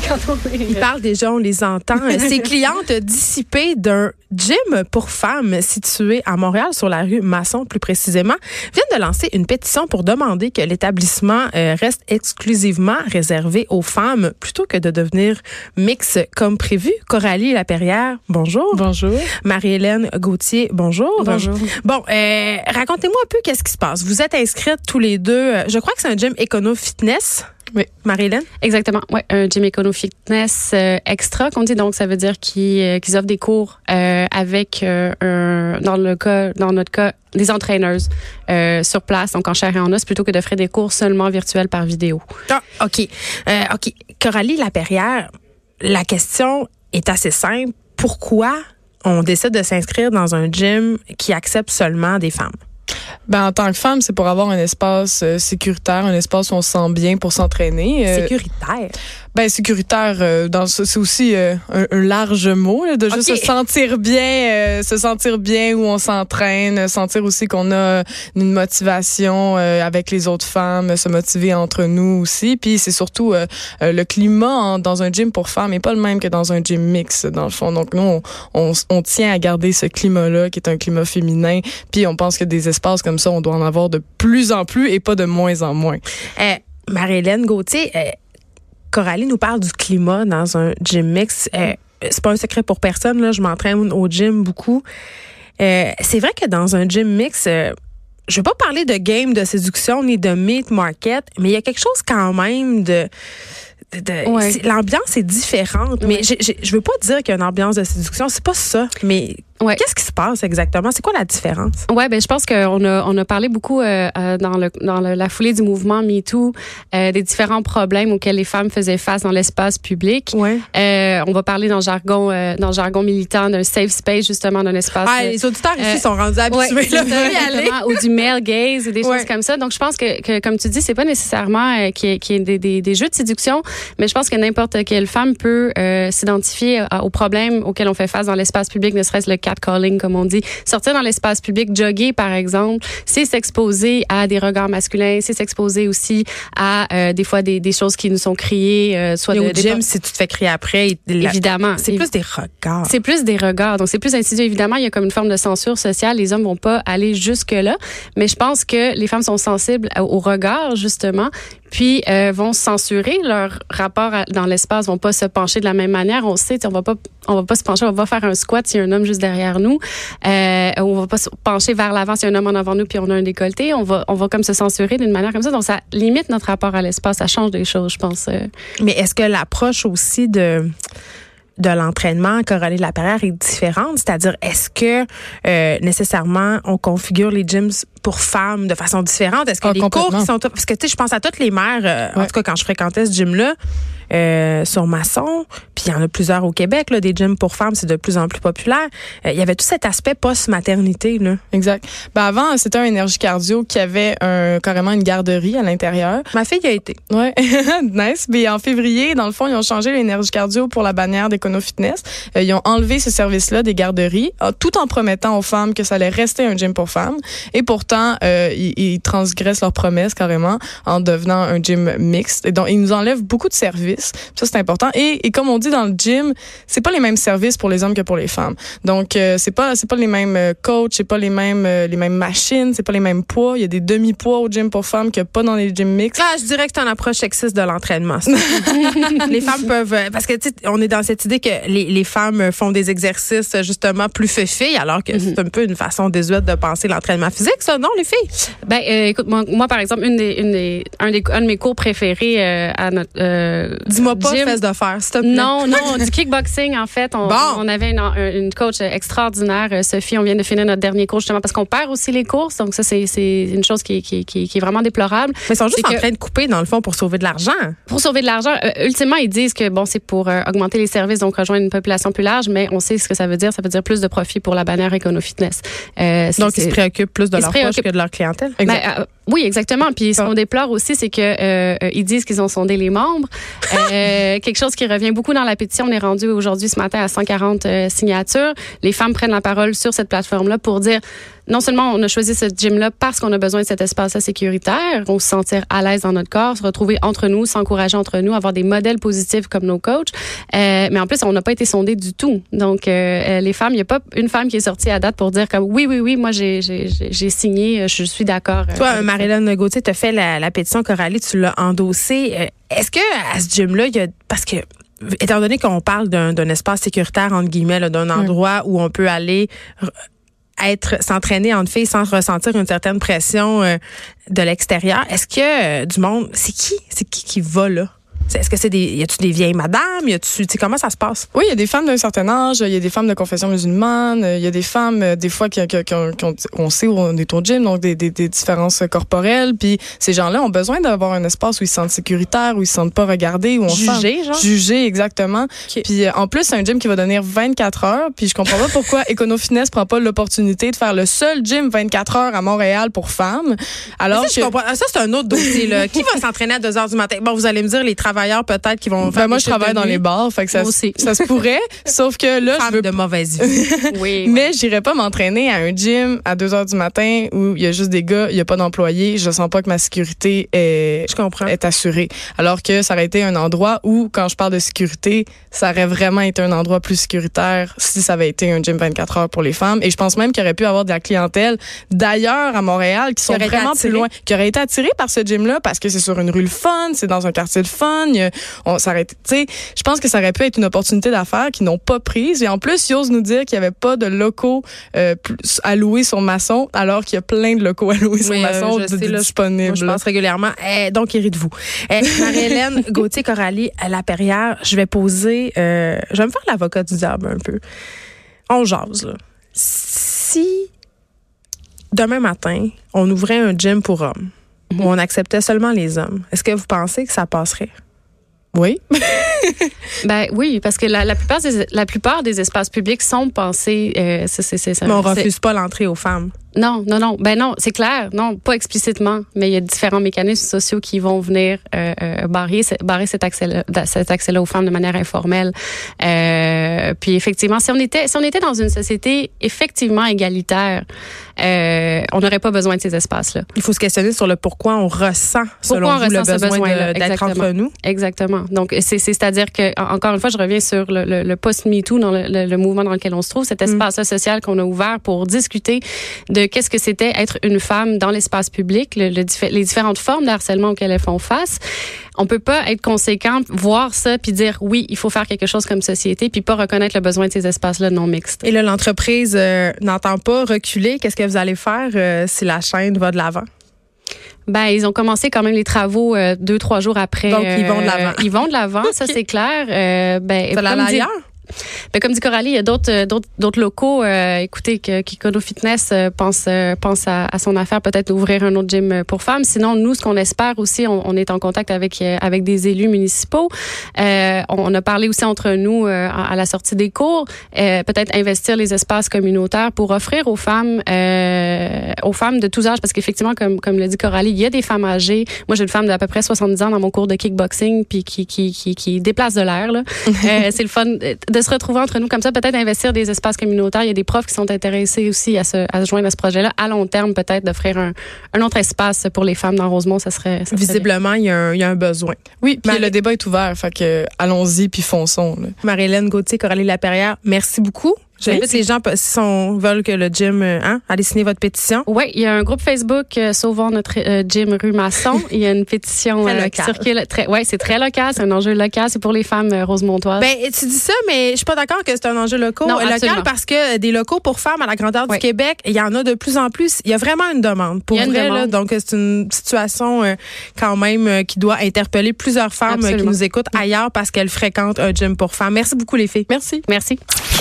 quand on est... Il parle déjà, on les entend. Ses clientes dissipées d'un gym pour femmes situé à Montréal, sur la rue Masson plus précisément, viennent de lancer une pétition pour demander que l'établissement euh, reste exclusivement réservé aux femmes plutôt que de devenir mix comme prévu. Coralie Laperrière, bonjour. Bonjour. Marie-Hélène Gauthier, bonjour. Bonjour. Bon, euh, racontez-moi un peu qu'est-ce qui se passe. Vous êtes inscrites tous les deux. euh, Je crois que c'est un gym Econo Fitness. Oui. Marie-Hélène? Exactement. Ouais, un gym Econo Fitness euh, extra qu'on dit donc ça veut dire qu'ils euh, offrent des cours euh, avec un, dans le cas dans notre cas des entraîneuses euh, sur place donc en chair et en os plutôt que d'offrir des cours seulement virtuels par vidéo. Ah, OK. Euh, OK. Coralie Laperrière, la question est assez simple. Pourquoi on décide de s'inscrire dans un gym qui accepte seulement des femmes? Ben, en tant que femme, c'est pour avoir un espace euh, sécuritaire, un espace où on se sent bien pour s'entraîner. Euh, Sécuritaire. Ben, sécuritaire, euh, dans ce- c'est aussi euh, un, un large mot, là, de juste se sentir bien, euh, se sentir bien où on s'entraîne, sentir aussi qu'on a une motivation euh, avec les autres femmes, se motiver entre nous aussi. Puis c'est surtout euh, euh, le climat en- dans un gym pour femmes n'est pas le même que dans un gym mix, dans le fond. Donc nous, on, on, on tient à garder ce climat-là qui est un climat féminin. Puis on pense que des espaces comme ça, on doit en avoir de plus en plus et pas de moins en moins. Euh, Marie-Hélène Gauthier, euh, Coralie nous parle du climat dans un gym mix. Euh, c'est pas un secret pour personne, là. Je m'entraîne au gym beaucoup. Euh, c'est vrai que dans un gym mix, euh, je veux pas parler de game de séduction ni de meat market, mais il y a quelque chose quand même de. de- de- Ouais. L'ambiance est différente, mais Ouais. j'ai- je veux pas dire qu'il y a une ambiance de séduction, c'est pas ça. Mais Ouais. qu'est-ce qui se passe exactement? C'est quoi la différence? Ouais, ben je pense qu'on a on a parlé beaucoup euh, euh, dans le dans le- la foulée du mouvement MeToo euh, des différents problèmes auxquels les femmes faisaient face dans l'espace public. Ouais. Euh, on va parler dans le jargon dans le jargon militant d'un safe space justement d'un espace. Ah, les auditeurs ici sont rendus habitués. Ouais, là, ça, ou du male gaze ou des choses comme ça. Donc, je pense que, que comme tu dis, c'est pas nécessairement qu'il y ait, qu'il y ait des, des, des jeux de séduction, mais je pense que n'importe quelle femme peut s'identifier aux problèmes auxquels on fait face dans l'espace public, ne serait-ce le catcalling, comme on dit. Sortir dans l'espace public, jogger, par exemple, c'est s'exposer à des regards masculins, c'est s'exposer aussi à euh, des fois des, des choses qui nous sont criées, euh, soit Mais de, au gym, si tu te fais crier après, la- évidemment. c'est plus des regards. C'est plus des regards. Donc, c'est plus insidieux. Évidemment, il y a comme une forme de censure sociale. Les hommes vont pas aller jusque-là. Mais je pense que les femmes sont sensibles au regard, justement, puis euh, vont censurer leur rapport à- dans l'espace, vont pas se pencher de la même manière. On sait, on va pas, on va pas se pencher, on va faire un squat s'il y a un homme juste derrière nous. Euh, on va pas se pencher vers l'avant s'il y a un homme en avant nous puis on a un décolleté. On va, on va comme se censurer d'une manière comme ça. Donc, ça limite notre rapport à l'espace. Ça change des choses, je pense. euh. Mais est-ce que l'approche aussi de de l'entraînement Coralie Laperrière est différente, c'est-à-dire est-ce que euh, nécessairement on configure les gyms pour femmes de façon différente? Est-ce que Ah, les cours qui sont parce que tu sais je pense à toutes les mères euh, en tout cas quand je fréquentais ce gym là sur Masson, puis il y en a plusieurs au Québec là, des gyms pour femmes, c'est de plus en plus populaire. Euh, Il y avait tout cet aspect post-maternité là. Exact. Ben avant, c'était un énergie cardio qui avait un, carrément une garderie à l'intérieur. Ma fille y a été. Ouais, nice. Mais en février, dans le fond, ils ont changé l'énergie cardio pour la bannière d'Econo Fitness. Euh, ils ont enlevé ce service-là des garderies, euh, tout en promettant aux femmes que ça allait rester un gym pour femmes. Et pourtant, euh, ils, ils transgressent leurs promesses carrément en devenant un gym mixte. Et donc, ils nous enlèvent beaucoup de services. Ça, c'est important. Et, et comme on dit dans le gym, c'est pas les mêmes services pour les hommes que pour les femmes. Donc, euh, c'est pas c'est pas les mêmes euh, coachs, c'est pas les mêmes euh, les mêmes machines, c'est pas les mêmes poids. Il y a des demi-poids au gym pour femmes qu'il n'y a pas dans les gyms mixtes. Ah, je dirais que c'est une approche sexiste de l'entraînement. ça. les femmes peuvent euh, parce que tu sais, on est dans cette idée que les, les femmes font des exercices euh, justement plus filles alors que c'est un peu une façon désuète de penser l'entraînement physique ça non les filles? Ben, euh, écoute, moi, moi, par exemple, une des, une des, un, des, un de mes cours préférés euh, à notre euh, Dis-moi pas gym- fesses de fer s'il te plaît. Non, non, du kickboxing, en fait. On, Bon. on avait une, une coach extraordinaire, euh, Sophie. On vient de finir notre dernier cours, justement, parce qu'on perd aussi les courses. Donc, ça, c'est une chose qui, qui, qui, qui est vraiment déplorable. Mais ils sont juste en que- train de couper dans le fond pour sauver de l'argent. Pour sauver de l'argent, euh, ultimement, ils disent que bon, c'est pour euh, augmenter les services, donc rejoindre une population plus large, mais on sait ce que ça veut dire. Ça veut dire plus de profit pour la bannière Econo Fitness. Euh, Donc ils se préoccupent plus de leur poche que de leur clientèle. Ben, euh, oui, exactement. Puis ce qu'on déplore aussi, c'est que euh, euh, ils disent qu'ils ont sondé les membres. Quelque chose qui revient beaucoup dans la pétition, on est rendu aujourd'hui ce matin à 140 signatures. Les femmes prennent la parole sur cette plateforme-là pour dire non seulement on a choisi ce gym-là parce qu'on a besoin de cet espace sécuritaire, on se sentir à l'aise dans notre corps, se retrouver entre nous, s'encourager entre nous, avoir des modèles positifs comme nos coachs. Euh, mais en plus, on n'a pas été sondé du tout. Donc, euh, euh, les femmes, il n'y a pas une femme qui est sortie à date pour dire comme oui, oui, oui, moi j'ai signé, je suis d'accord. Toi, Marilyn Gauthier, tu as fait la, la, pétition Coralie, tu l'as endossée. Est-ce que à ce gym-là, il y a parce que étant donné qu'on parle d'un espace sécuritaire entre guillemets, d'un endroit où on peut aller être s'entraîner en filles sans ressentir une certaine pression euh, de l'extérieur. Est-ce que euh, du monde, c'est qui, c'est qui qui va là? Est-ce que c'est des. Y a-tu des vieilles madames? Y a-tu. Comment ça se passe? Oui, il y a des femmes d'un certain âge. Il y a des femmes de confession musulmane. Il y a des femmes, euh, des fois, qui, qui, qui, on sait où on est au gym, donc des, des, des différences corporelles. Puis ces gens-là ont besoin d'avoir un espace où ils se sentent sécuritaires, où ils se sentent pas regardés, où on Jugés, genre? Jugés, exactement. Puis euh, en plus, c'est un gym qui va donner 24 heures. Puis je comprends pas pourquoi Econo Fitness prend pas l'opportunité de faire le seul gym 24 heures à Montréal pour femmes. Alors ça, je comprends. ça c'est un autre dossier. Là. qui va s'entraîner à 2 heures du matin? Bon, vous allez me dire, les travailleurs peut-être qui vont ben, moi, je travaille dans les bars, fait que ça, ça se pourrait. sauf que là, je veux de mauvaise vie. oui, Mais j'irai pas m'entraîner à un gym à 2 heures du matin où il y a juste des gars, il y a pas d'employés. Je sens pas que ma sécurité est, je comprends. est assurée. Alors que ça aurait été un endroit où, quand je parle de sécurité, ça aurait vraiment été un endroit plus sécuritaire si ça avait été un gym 24 heures pour les femmes. Et je pense même qu'il aurait pu avoir de la clientèle d'ailleurs à Montréal qui sont vraiment plus loin, qui aurait été attiré par ce gym-là parce que c'est sur une rue le fun, c'est dans un quartier le fun, on, ça aurait, je pense que ça aurait pu être une opportunité d'affaires qu'ils n'ont pas prise. Et en plus, ils osent nous dire qu'il n'y avait pas de locaux euh, alloués sur maçon, alors qu'il y a plein de locaux alloués sur maçon euh, disponibles. je pense régulièrement. Eh, donc, de vous. Eh, Marie-Hélène Gauthier-Coralie, à la Perrière, je vais poser, euh, je vais me faire l'avocat du diable un peu. On jase, là. Si demain matin, on ouvrait un gym pour hommes, où mhm. on acceptait seulement les hommes, est-ce que vous pensez que ça passerait? Oui. ben oui, parce que la, la, plupart des la plupart des espaces publics sont pensés. Euh, c'est, c'est, Mais on refuse pas l'entrée aux femmes. Non, non, non. Ben non, c'est clair. Non, pas explicitement, mais il y a différents mécanismes sociaux qui vont venir euh, euh barrer, barrer cet accès-là, cet accès-là aux femmes de manière informelle. Euh, puis effectivement, si on était, si on était dans une société effectivement égalitaire, euh, on n'aurait pas besoin de ces espaces-là. Il faut se questionner sur le pourquoi on ressent, selon vous, le besoin, besoin d'être entre nous. Exactement. Donc, c'est, c'est-à-dire que, encore une fois, je reviens sur le, le, le post-MeToo, dans le, le, mouvement dans lequel on se trouve, cet mm. espace social qu'on a ouvert pour discuter de qu'est-ce que c'était être une femme dans l'espace public, le, les différentes formes de harcèlement auxquelles elles font face. On peut pas être conséquent, voir ça, puis dire oui, il faut faire quelque chose comme société, puis pas reconnaître le besoin de ces espaces-là non mixtes. Et là, l'entreprise euh, n'entend pas reculer. Qu'est-ce que vous allez faire euh, si la chaîne va de l'avant? Ben, ils ont commencé quand même les travaux euh, deux, trois jours après. Donc, ils vont de l'avant. ils vont de l'avant, ça c'est clair. ben, ça? Mais comme dit Coralie, il y a d'autres euh, d'autres locaux. Euh, écoutez, que Kikono Fitness euh, pense euh, pense à, à, son affaire, peut-être d'ouvrir un autre gym pour femmes. Sinon, nous, ce qu'on espère aussi, on, on, est en contact avec avec des élus municipaux. on a parlé aussi entre nous à, la sortie des cours, peut-être investir les espaces communautaires pour offrir aux femmes aux femmes de tous âges, parce qu'effectivement, comme comme le dit Coralie, il y a des femmes âgées. Moi, j'ai une femme d'à peu près 70 ans dans mon cours de kickboxing, puis qui qui qui, qui déplace de l'air. c'est le fun de se retrouver entre nous comme ça, peut-être investir des espaces communautaires. Il y a des profs qui sont intéressés aussi à se, à se joindre à ce projet-là. À long terme, peut-être d'offrir un, un, autre espace pour les femmes dans Rosemont, ça serait. Ça Visiblement, il y, a un, il y, a un besoin. Oui, puis le débat est ouvert, fait que allons-y puis fonçons. Marie-Hélène Gauthier, Coralie Laperrière, merci beaucoup. J'invite les gens, si veut que le gym, euh, hein, allez signer votre pétition. Oui, il y a un groupe Facebook, euh, Sauvons notre euh, gym rue Masson. il y a une pétition euh, qui circule. Très, ouais, c'est très local, c'est un enjeu local, c'est pour les femmes rosemontoises. Ben, tu dis ça, mais je suis pas d'accord que c'est un enjeu local, non, local parce que des locaux pour femmes à la grandeur du Québec, il y en a de plus en plus. Il y a vraiment une demande pour vrai. Là, donc, c'est une situation quand même qui doit interpeller plusieurs femmes qui nous écoutent ailleurs parce qu'elles fréquentent un gym pour femmes. Merci beaucoup, les filles. Merci. Merci.